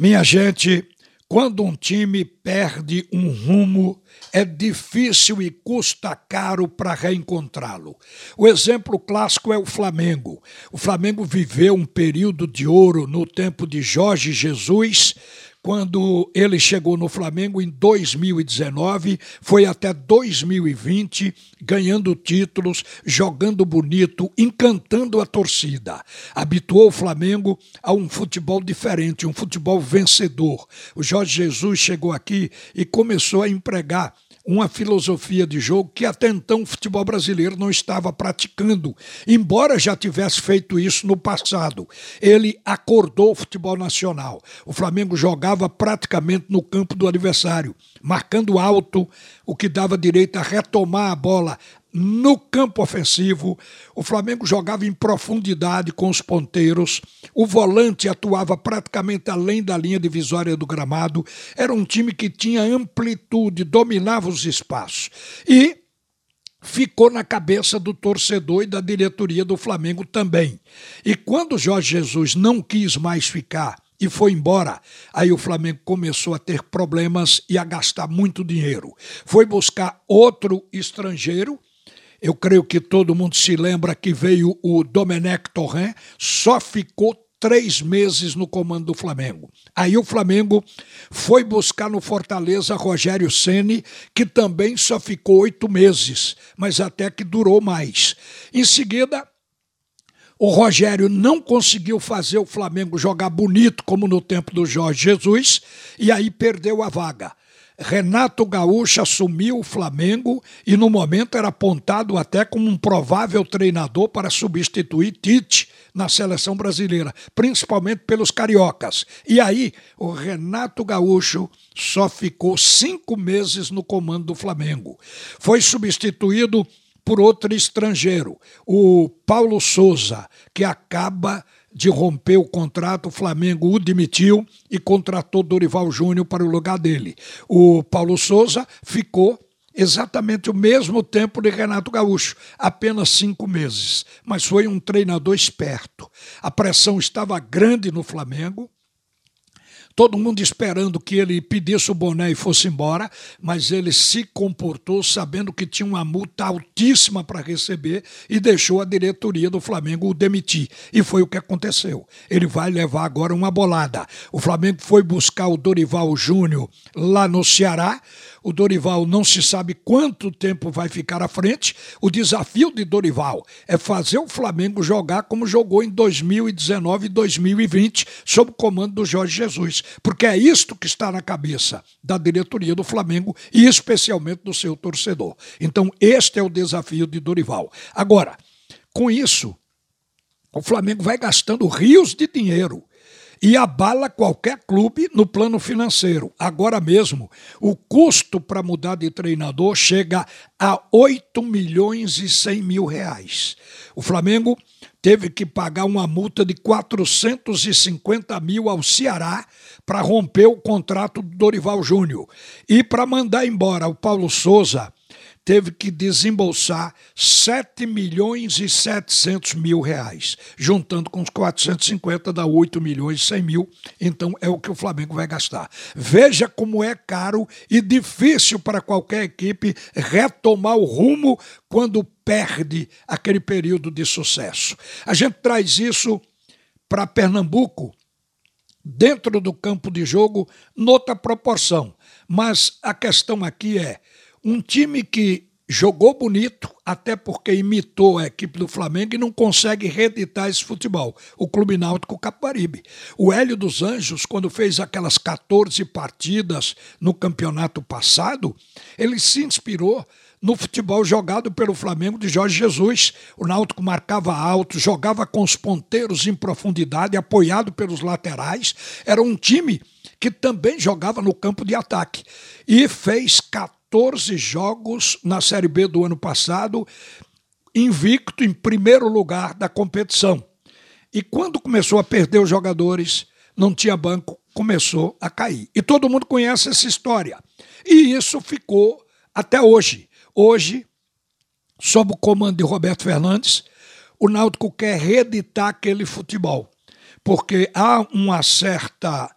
Minha gente, quando um time perde um rumo, é difícil e custa caro para reencontrá-lo. O exemplo clássico é o Flamengo. O Flamengo viveu um período de ouro no tempo de Jorge Jesus quando ele chegou no Flamengo em 2019, foi até 2020, ganhando títulos, jogando bonito, encantando a torcida. Habituou o Flamengo a um futebol diferente, um futebol vencedor. O Jorge Jesus chegou aqui e começou a empregar uma filosofia de jogo que até então o futebol brasileiro não estava praticando, embora já tivesse feito isso no passado. Ele acordou o futebol nacional. O Flamengo jogava praticamente no campo do adversário, marcando alto, o que dava direito a retomar a bola no campo ofensivo, o Flamengo jogava em profundidade com os ponteiros, o volante atuava praticamente além da linha divisória do gramado, era um time que tinha amplitude, dominava os espaços. E ficou na cabeça do torcedor e da diretoria do Flamengo também. E quando Jorge Jesus não quis mais ficar e foi embora. Aí o Flamengo começou a ter problemas e a gastar muito dinheiro. Foi buscar outro estrangeiro eu creio que todo mundo se lembra que veio o Domenech Torrent, só ficou três meses no comando do Flamengo. Aí o Flamengo foi buscar no Fortaleza Rogério Ceni, que também só ficou oito meses, mas até que durou mais. Em seguida, o Rogério não conseguiu fazer o Flamengo jogar bonito como no tempo do Jorge Jesus e aí perdeu a vaga. Renato Gaúcho assumiu o Flamengo e no momento era apontado até como um provável treinador para substituir Tite na seleção brasileira, principalmente pelos cariocas. E aí o Renato Gaúcho só ficou cinco meses no comando do Flamengo. Foi substituído por outro estrangeiro, o Paulo Souza, que acaba de romper o contrato, o Flamengo o demitiu e contratou Dorival Júnior para o lugar dele. O Paulo Souza ficou exatamente o mesmo tempo de Renato Gaúcho, apenas cinco meses. Mas foi um treinador esperto. A pressão estava grande no Flamengo todo mundo esperando que ele pedisse o boné e fosse embora, mas ele se comportou sabendo que tinha uma multa altíssima para receber e deixou a diretoria do Flamengo o demitir. E foi o que aconteceu. Ele vai levar agora uma bolada. O Flamengo foi buscar o Dorival Júnior lá no Ceará. O Dorival não se sabe quanto tempo vai ficar à frente. O desafio de Dorival é fazer o Flamengo jogar como jogou em 2019 e 2020, sob o comando do Jorge Jesus. Porque é isto que está na cabeça da diretoria do Flamengo e especialmente do seu torcedor. Então, este é o desafio de Dorival. Agora, com isso, o Flamengo vai gastando rios de dinheiro e abala qualquer clube no plano financeiro. Agora mesmo, o custo para mudar de treinador chega a 8 milhões e 100 mil reais. O Flamengo teve que pagar uma multa de 450 mil ao Ceará para romper o contrato do Dorival Júnior. E para mandar embora o Paulo Souza, teve que desembolsar 7 milhões e 700 mil reais. Juntando com os 450 dá 8 milhões e 100 mil. Então é o que o Flamengo vai gastar. Veja como é caro e difícil para qualquer equipe retomar o rumo quando perde aquele período de sucesso. A gente traz isso para Pernambuco dentro do campo de jogo noutra proporção. Mas a questão aqui é um time que jogou bonito, até porque imitou a equipe do Flamengo e não consegue reeditar esse futebol. O Clube Náutico Caparibe. O Hélio dos Anjos, quando fez aquelas 14 partidas no campeonato passado, ele se inspirou no futebol jogado pelo Flamengo de Jorge Jesus. O Náutico marcava alto, jogava com os ponteiros em profundidade, apoiado pelos laterais. Era um time que também jogava no campo de ataque e fez 14 14 jogos na Série B do ano passado, invicto em primeiro lugar da competição. E quando começou a perder os jogadores, não tinha banco, começou a cair. E todo mundo conhece essa história. E isso ficou até hoje. Hoje, sob o comando de Roberto Fernandes, o Náutico quer reeditar aquele futebol, porque há uma certa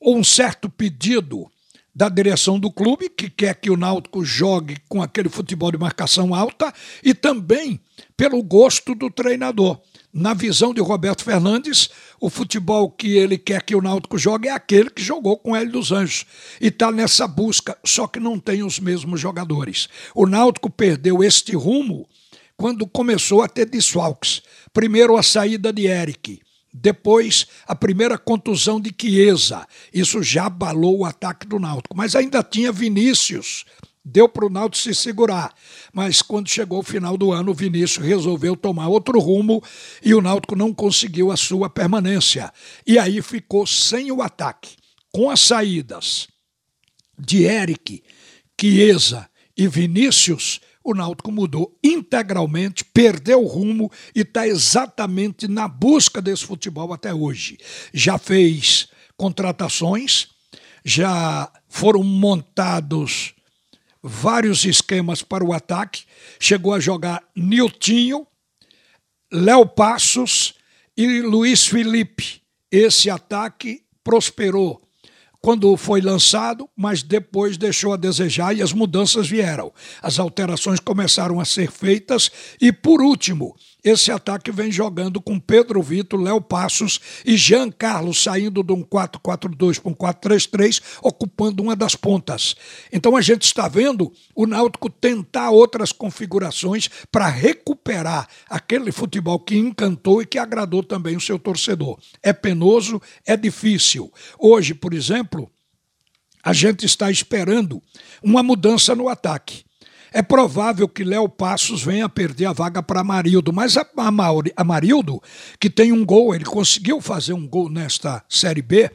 um certo pedido da direção do clube, que quer que o Náutico jogue com aquele futebol de marcação alta, e também pelo gosto do treinador. Na visão de Roberto Fernandes, o futebol que ele quer que o Náutico jogue é aquele que jogou com Hélio dos Anjos. E está nessa busca, só que não tem os mesmos jogadores. O Náutico perdeu este rumo quando começou a ter desfalques. Primeiro a saída de Eric, depois, a primeira contusão de Chiesa. Isso já abalou o ataque do Náutico. Mas ainda tinha Vinícius. Deu para o Náutico se segurar. Mas quando chegou o final do ano, o Vinícius resolveu tomar outro rumo e o Náutico não conseguiu a sua permanência. E aí ficou sem o ataque. Com as saídas de Eric, Chiesa e Vinícius, o Náutico mudou integralmente, perdeu o rumo e está exatamente na busca desse futebol até hoje. Já fez contratações, já foram montados vários esquemas para o ataque, chegou a jogar Niltinho, Léo Passos e Luiz Felipe. Esse ataque prosperou quando foi lançado, mas depois deixou a desejar e as mudanças vieram. As alterações começaram a ser feitas e, por último, esse ataque vem jogando com Pedro Vitor, Léo Passos e Jean Carlos saindo de um 4-4-2 para um 4-3-3, ocupando uma das pontas. Então a gente está vendo o Náutico tentar outras configurações para recuperar aquele futebol que encantou e que agradou também o seu torcedor. É penoso, é difícil. Hoje, por exemplo, a gente está esperando uma mudança no ataque. É provável que Léo Passos venha a perder a vaga para Amarildo, mas a, Amarildo, que tem um gol, ele conseguiu fazer um gol nesta Série B,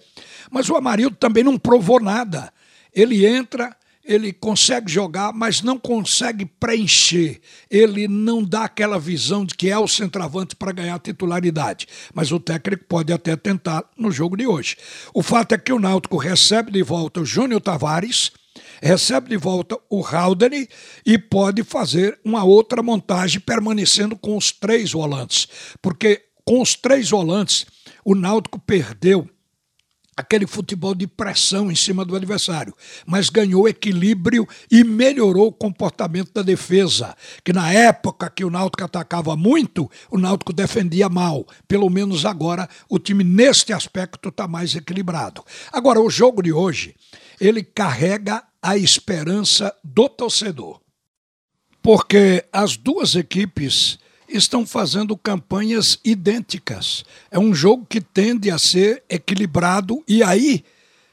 mas o Amarildo também não provou nada. Ele entra, ele consegue jogar, mas não consegue preencher. Ele não dá aquela visão de que é o centroavante para ganhar titularidade. Mas o técnico pode até tentar no jogo de hoje. O fato é que o Náutico recebe de volta o Júnior Tavares recebe de volta o Haldane e pode fazer uma outra montagem permanecendo com os três volantes. Porque com os três volantes, o Náutico perdeu aquele futebol de pressão em cima do adversário, mas ganhou equilíbrio e melhorou o comportamento da defesa, que na época que o Náutico atacava muito, o Náutico defendia mal. Pelo menos agora o time neste aspecto está mais equilibrado. Agora o jogo de hoje, ele carrega a esperança do torcedor. Porque as duas equipes estão fazendo campanhas idênticas. É um jogo que tende a ser equilibrado e aí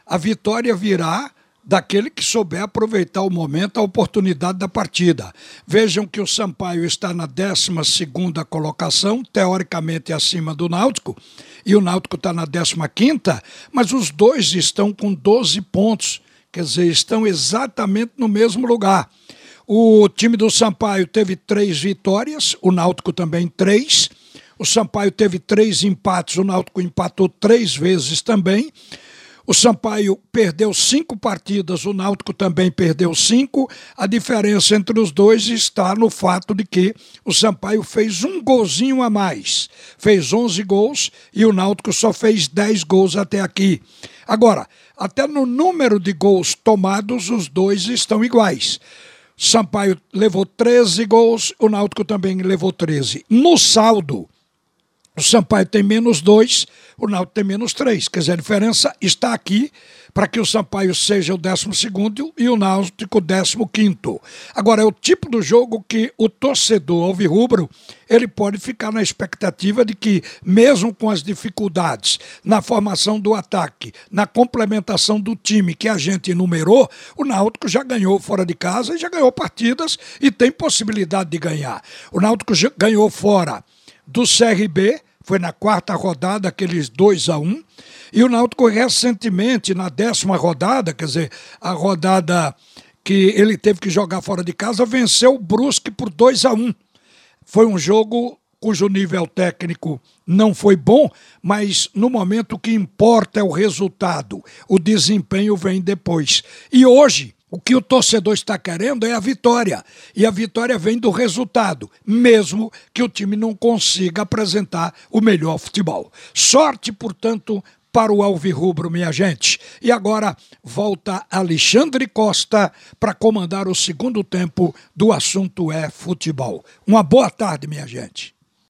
a vitória virá daquele que souber aproveitar o momento, a oportunidade da partida. Vejam que o Sampaio está na 12 colocação, teoricamente acima do Náutico, e o Náutico está na 15, mas os dois estão com 12 pontos. Quer dizer, estão exatamente no mesmo lugar. O time do Sampaio teve três vitórias, o Náutico também três. O Sampaio teve três empates, o Náutico empatou três vezes também. O Sampaio perdeu cinco partidas, o Náutico também perdeu cinco. A diferença entre os dois está no fato de que o Sampaio fez um golzinho a mais. Fez 11 gols e o Náutico só fez 10 gols até aqui. Agora, até no número de gols tomados, os dois estão iguais. Sampaio levou 13 gols, o Náutico também levou 13. No saldo, o Sampaio tem menos dois, o Náutico tem menos três. Quer dizer, a diferença está aqui para que o Sampaio seja o décimo segundo e o Náutico o décimo quinto. Agora, é o tipo do jogo que o torcedor alvirrubro ele pode ficar na expectativa de que, mesmo com as dificuldades na formação do ataque, na complementação do time que a gente enumerou, o Náutico já ganhou fora de casa e já ganhou partidas e tem possibilidade de ganhar. O Náutico ganhou fora do CRB, foi na quarta rodada, aqueles 2 a 1 um, e o Náutico recentemente, na décima rodada, quer dizer, a rodada que ele teve que jogar fora de casa, venceu o Brusque por 2 a 1 um. Foi um jogo cujo nível técnico não foi bom, mas no momento o que importa é o resultado. O desempenho vem depois. E hoje, o que o torcedor está querendo é a vitória. E a vitória vem do resultado, mesmo que o time não consiga apresentar o melhor futebol. Sorte, portanto, para o Alvirrubro, minha gente. E agora volta Alexandre Costa para comandar o segundo tempo do assunto é futebol. Uma boa tarde, minha gente.